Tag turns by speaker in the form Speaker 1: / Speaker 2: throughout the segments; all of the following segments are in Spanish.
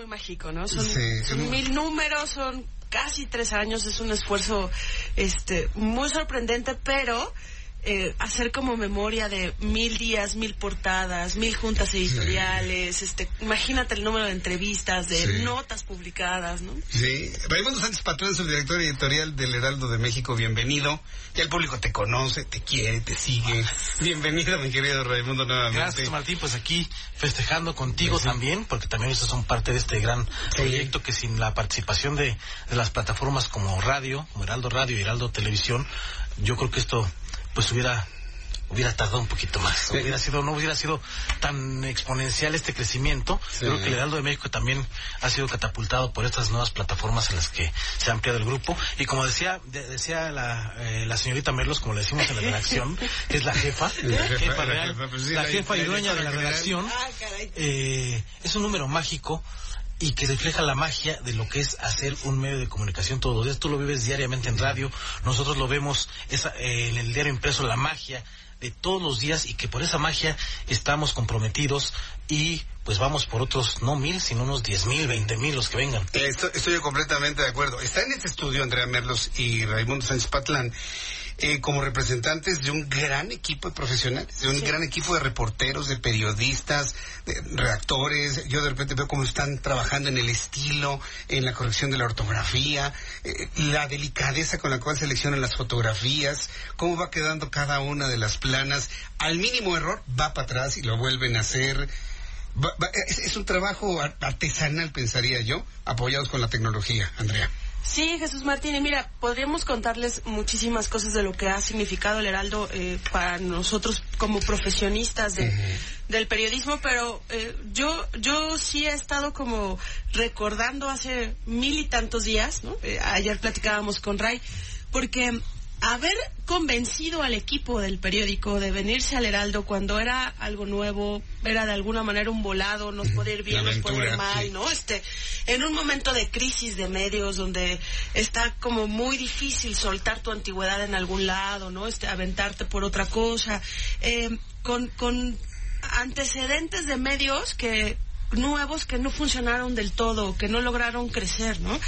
Speaker 1: Muy mágico, ¿no? Son, son mil números, son casi tres años, es un esfuerzo este, muy sorprendente, pero eh, hacer como memoria de mil días, mil portadas, mil juntas editoriales, este, imagínate el número de entrevistas, de notas publicadas, ¿no?
Speaker 2: Sí, Raimundo Sánchez Patrón, subdirector editorial del Heraldo de México, bienvenido. Ya el público te conoce, te quiere, te sigue. Bienvenido, mi querido Raimundo, nuevamente.
Speaker 3: Gracias, Martín, pues aquí festejando contigo también, porque también ustedes son parte de este gran proyecto que sin la participación de, de las plataformas como radio, como Heraldo Radio y Heraldo Televisión, yo creo que esto pues hubiera hubiera tardado un poquito más. Hubiera sido, no hubiera sido tan exponencial este crecimiento. Creo que el Heraldo de México también ha sido catapultado por estas nuevas plataformas en las que se ha ampliado el grupo. Y como decía, decía la, eh, la señorita Merlos, como le decimos en la redacción, que es la jefa, la jefa, real, la jefa y dueña de la redacción, eh, es un número mágico y que refleja la magia de lo que es hacer un medio de comunicación todos los días. Tú lo vives diariamente en radio, nosotros lo vemos esa, eh, en el diario impreso, la magia de todos los días y que por esa magia estamos comprometidos y pues vamos por otros, no mil, sino unos diez mil, veinte mil los que vengan.
Speaker 2: Estoy, estoy completamente de acuerdo. Está en este estudio Andrea Merlos y Raimundo Sánchez Patlán eh, como representantes de un gran equipo de profesionales, de un gran equipo de reporteros, de periodistas, de redactores. Yo de repente veo cómo están trabajando en el estilo, en la corrección de la ortografía, eh, la delicadeza con la cual seleccionan las fotografías, cómo va quedando cada una de las planas. Al mínimo error va para atrás y lo vuelven a hacer. es, es un trabajo artesanal, pensaría yo, apoyados con la tecnología, Andrea.
Speaker 1: Sí, Jesús Martín, y mira, podríamos contarles muchísimas cosas de lo que ha significado el Heraldo eh, para nosotros como profesionistas de, del periodismo, pero eh, yo, yo sí he estado como recordando hace mil y tantos días, ¿no? Eh, ayer platicábamos con Ray, porque haber convencido al equipo del periódico de venirse al Heraldo cuando era algo nuevo, era de alguna manera un volado, nos puede ir bien, nos puede ir mal, ¿no? Este, en un momento de crisis de medios donde está como muy difícil soltar tu antigüedad en algún lado, ¿no? Este, aventarte por otra cosa, eh, con, con antecedentes de medios que nuevos que no funcionaron del todo, que no lograron crecer, ¿no?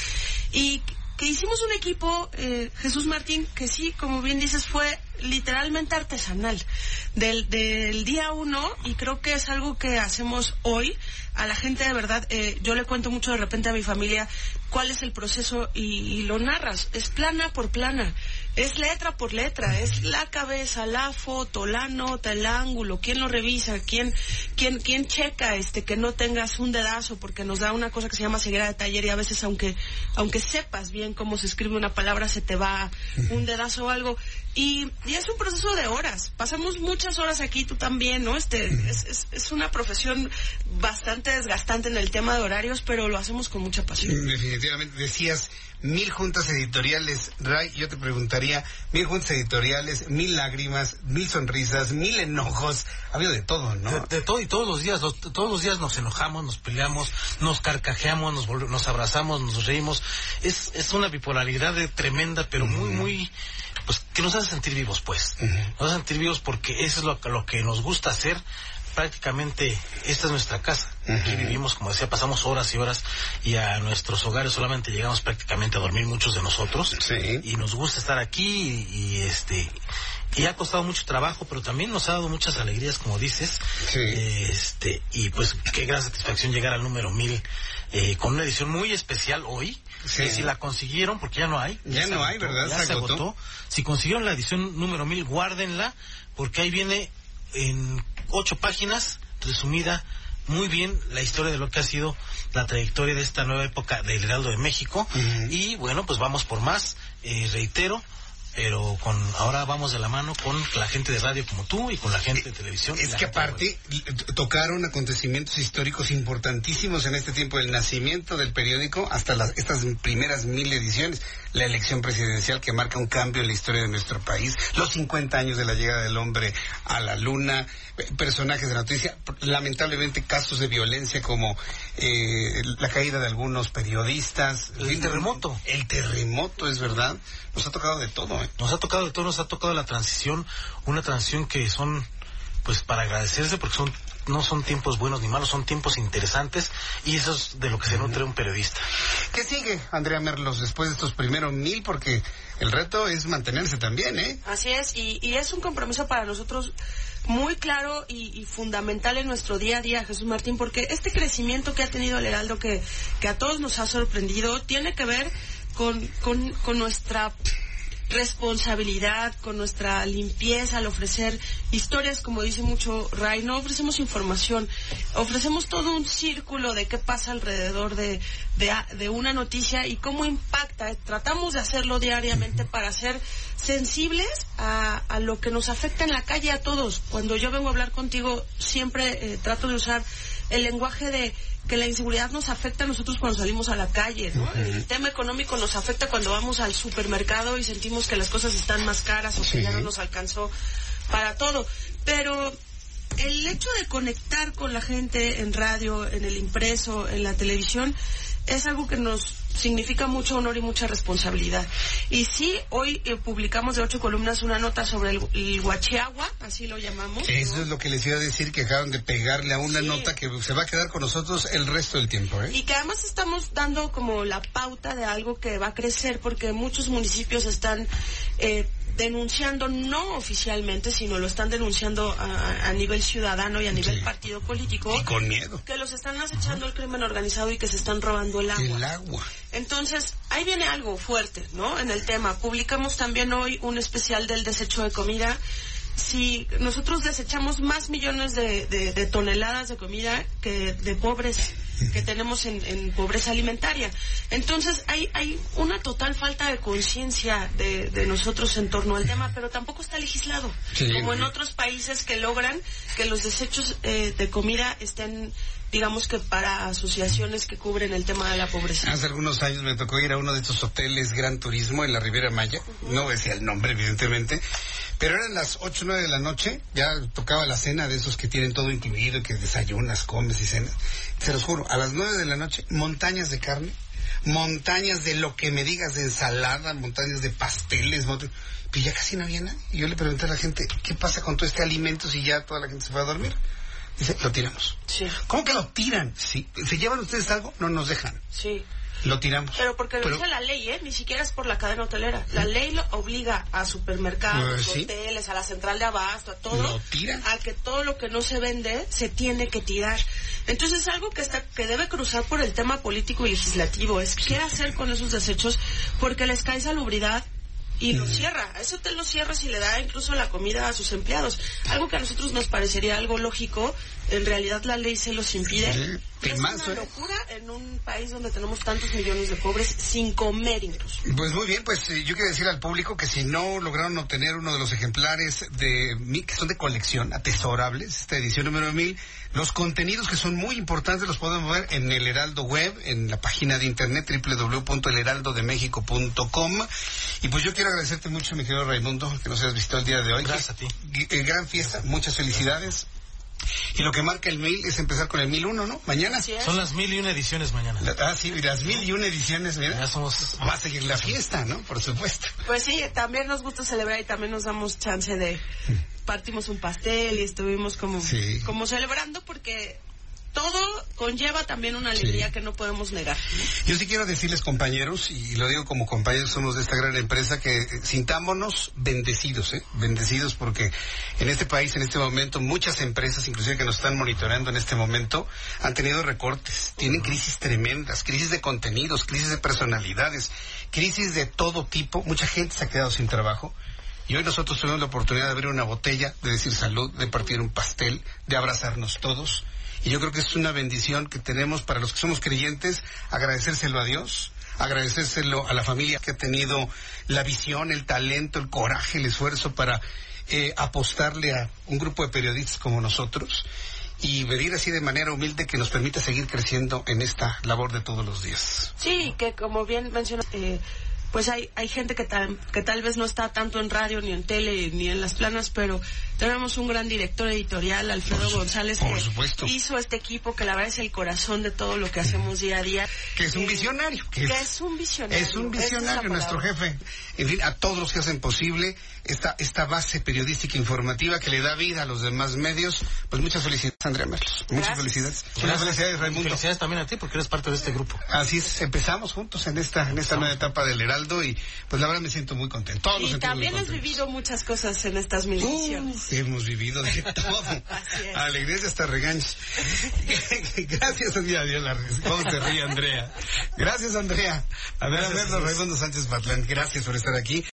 Speaker 1: Y que hicimos un equipo, eh, Jesús Martín, que sí, como bien dices, fue literalmente artesanal del, del día uno y creo que es algo que hacemos hoy a la gente de verdad. Eh, yo le cuento mucho de repente a mi familia cuál es el proceso y, y lo narras. Es plana por plana es letra por letra, es la cabeza, la foto, la nota, el ángulo, quién lo revisa, quién, quién, quién checa este que no tengas un dedazo, porque nos da una cosa que se llama ceguera de taller y a veces aunque, aunque sepas bien cómo se escribe una palabra, se te va un dedazo o algo. Y, y es un proceso de horas. Pasamos muchas horas aquí, tú también, ¿no? Este, es, es, es una profesión bastante desgastante en el tema de horarios, pero lo hacemos con mucha pasión.
Speaker 2: Definitivamente, decías mil juntas editoriales. Ray, yo te mil juntas editoriales, mil lágrimas, mil sonrisas, mil enojos. Ha habido de todo, ¿no?
Speaker 3: De, de todo y todos los días, los, todos los días nos enojamos, nos peleamos, nos carcajeamos, nos, nos abrazamos, nos reímos. Es, es una bipolaridad de, tremenda, pero muy, muy, pues que nos hace sentir vivos, pues. Nos hace sentir vivos porque eso es lo, lo que nos gusta hacer prácticamente esta es nuestra casa. Aquí vivimos, como decía, pasamos horas y horas y a nuestros hogares solamente llegamos prácticamente a dormir muchos de nosotros. Y nos gusta estar aquí y, este y ha costado mucho trabajo, pero también nos ha dado muchas alegrías, como dices. Este y pues qué gran satisfacción llegar al número mil eh, con una edición muy especial hoy. Que si la consiguieron, porque ya no hay.
Speaker 2: Ya, no hay, ¿verdad?
Speaker 3: Ya se, agotó. Si consiguieron la edición número mil, guárdenla, porque ahí viene en ocho páginas, resumida muy bien la historia de lo que ha sido la trayectoria de esta nueva época del Heraldo de México. Y bueno, pues vamos por más. Eh, reitero, pero con ahora vamos de la mano con la gente de radio como tú y con la gente de televisión.
Speaker 2: Es que aparte tocaron acontecimientos históricos importantísimos en este tiempo, el nacimiento del periódico hasta las, estas primeras mil ediciones, la elección presidencial que marca un cambio en la historia de nuestro país, los 50 años de la llegada del hombre a la luna, personajes de noticia, lamentablemente casos de violencia como eh, la caída de algunos periodistas.
Speaker 3: El terremoto.
Speaker 2: El terremoto, es verdad. Nos ha tocado de todo.
Speaker 3: Nos ha tocado de todo, nos ha tocado la transición, una transición que son, pues para agradecerse porque son no son tiempos buenos ni malos, son tiempos interesantes y eso es de lo que se nutre un periodista.
Speaker 2: ¿Qué sigue, Andrea Merlos, después de estos primeros mil? Porque el reto es mantenerse también, ¿eh?
Speaker 1: Así es, y, y es un compromiso para nosotros muy claro y, fundamental en nuestro día a día, Jesús Martín, porque este crecimiento que ha tenido el Heraldo, que, que a todos nos ha sorprendido, tiene que ver con, con, con nuestra responsabilidad, con nuestra limpieza al ofrecer historias, como dice mucho Ray, no ofrecemos información, ofrecemos todo un círculo de qué pasa alrededor de, de, una noticia y cómo impacta. Tratamos de hacerlo diariamente para ser sensibles a, a, lo que nos afecta en la calle a todos. Cuando yo vengo a hablar contigo, siempre eh, trato de usar el lenguaje de que la inseguridad nos afecta a nosotros cuando salimos a la calle, ¿no? El tema económico nos afecta cuando vamos al supermercado y sentimos que las cosas están más caras o que ya no nos alcanzó para todo. Pero el hecho de conectar con la gente en radio, en el impreso, en la televisión, es algo que nos significa mucho honor y mucha responsabilidad. Y sí, hoy eh, publicamos de ocho columnas una nota sobre el, el así lo llamamos.
Speaker 2: Eso es lo que les iba a decir, que acaban de pegarle a una nota que se va a quedar con nosotros el resto del tiempo. ¿eh?
Speaker 1: Y que además estamos dando como la pauta de algo que va a crecer porque muchos municipios están eh, denunciando no oficialmente, sino lo están denunciando a, nivel ciudadano y a nivel partido político.
Speaker 2: Y con miedo.
Speaker 1: Que los están acechando el crimen organizado y que se están robando el agua.
Speaker 2: El agua.
Speaker 1: Entonces, ahí viene algo fuerte, ¿no? En el tema. Publicamos también hoy un especial del desecho de comida si nosotros desechamos más millones de, toneladas de comida que de pobres que tenemos en, pobreza alimentaria. Entonces hay, hay una total falta de conciencia de, nosotros en torno al tema, pero tampoco está legislado, como en otros países que logran que los desechos eh, de comida estén digamos que para asociaciones que cubren el tema de la pobreza.
Speaker 2: Hace algunos años me tocó ir a uno de estos hoteles Gran Turismo en la Riviera Maya, no decía el nombre evidentemente, pero eran las ocho o nueve de la noche, ya tocaba la cena de esos que tienen todo incluido, que desayunas, comes y cenas. Se los juro, a las nueve de la noche, montañas de carne, montañas de lo que me digas de ensalada, montañas de pasteles, pero ya casi no había nada. Y yo le pregunté a la gente, ¿qué pasa con todo este alimento si ya toda la gente se fue a dormir? Dice, lo tiramos.
Speaker 1: Sí.
Speaker 2: ¿Cómo que lo tiran? Sí. ¿Se llevan ustedes algo? No nos dejan.
Speaker 1: Sí.
Speaker 2: Lo tiramos.
Speaker 1: Pero porque lo dice la ley, ¿eh? Ni siquiera es por la cadena hotelera. La ley lo obliga a supermercados, pues hoteles, a la central de abasto, a todo.
Speaker 2: Lo tiran.
Speaker 1: A que todo lo que no se vende se tiene que tirar. Entonces es algo que está que debe cruzar por el tema político y legislativo. Es qué hacer con esos desechos porque les cae salubridad, y lo cierra. Ese hotel lo cierra si le da incluso la comida a sus empleados. Algo que a nosotros nos parecería algo lógico, en realidad la ley se los impide. es una ¿eh? locura en un país donde tenemos tantos millones de pobres sin comer incluso.
Speaker 2: Pues muy bien, pues eh, yo quiero decir al público que si no lograron obtener uno de los ejemplares de que son de colección, atesorables, esta edición número mil, los contenidos que son muy importantes los podemos ver en el Heraldo Web, en la página de internet www.elheraldodemexico.com. Y pues yo quiero agradecerte mucho, mi querido Raimundo, que nos hayas visto el día de hoy.
Speaker 3: Gracias a ti.
Speaker 2: Gran fiesta, muchas felicidades. Y lo que marca el mil es empezar con el mil uno, ¿no? Mañana.
Speaker 3: Son las mil y una ediciones mañana.
Speaker 2: ah, sí, las mil y una ediciones, mira.
Speaker 3: Ya somos...
Speaker 2: Va a seguir la fiesta, ¿no? Por supuesto.
Speaker 1: Pues sí, también nos gusta celebrar y también nos damos chance de partimos un pastel y estuvimos como, como celebrando porque todo conlleva también una alegría que no podemos negar.
Speaker 2: Yo sí quiero decirles, compañeros, y lo digo como compañeros somos de esta gran empresa, que sintámonos bendecidos, ¿eh? Bendecidos porque en este país, en este momento, muchas empresas, inclusive que nos están monitoreando en este momento, han tenido recortes, tienen crisis tremendas, crisis de contenidos, crisis de personalidades, crisis de todo tipo. Mucha gente se ha quedado sin trabajo. Y hoy nosotros tenemos la oportunidad de abrir una botella, de decir salud, de partir un pastel, de abrazarnos todos. Y yo creo que es una bendición que tenemos para los que somos creyentes, agradecérselo a Dios, agradecérselo a la familia que ha tenido la visión, el talento, el coraje, el esfuerzo para eh, apostarle a un grupo de periodistas como nosotros y pedir así de manera humilde que nos permita seguir creciendo en esta labor de todos los días.
Speaker 1: Sí, que como bien mencionó, eh, pues hay, hay gente que tal, que tal vez no está tanto en radio, ni en tele, ni en las planas, pero tenemos un gran director editorial, Alfredo González, que hizo este equipo que la verdad es el corazón de todo lo que hacemos día a día.
Speaker 2: Que es un visionario.
Speaker 1: Que, es, un visionario.
Speaker 2: Es un visionario, nuestro jefe. En fin, a todos los que hacen posible esta, esta base periodística informativa que le da vida a los demás medios. Pues muchas felicidades, Andrea Merlos. Muchas felicidades.
Speaker 3: Muchas felicidades, Raimundo. Felicidades también a ti porque eres parte de este grupo.
Speaker 2: Así es, empezamos juntos en esta, en esta nueva etapa del Heraldo y pues la verdad me siento muy contento. Todos
Speaker 1: y también has vivido muchas cosas en estas misiones.
Speaker 2: Uh, hemos vivido de todo. Alegrías hasta regaños. Gracias, Andrea. ¿Cómo se ríe, Andrea? Gracias, Andrea. A ver, a ver, Raimundo Sánchez Patlán. Gracias por estar aquí.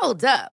Speaker 4: Hold up.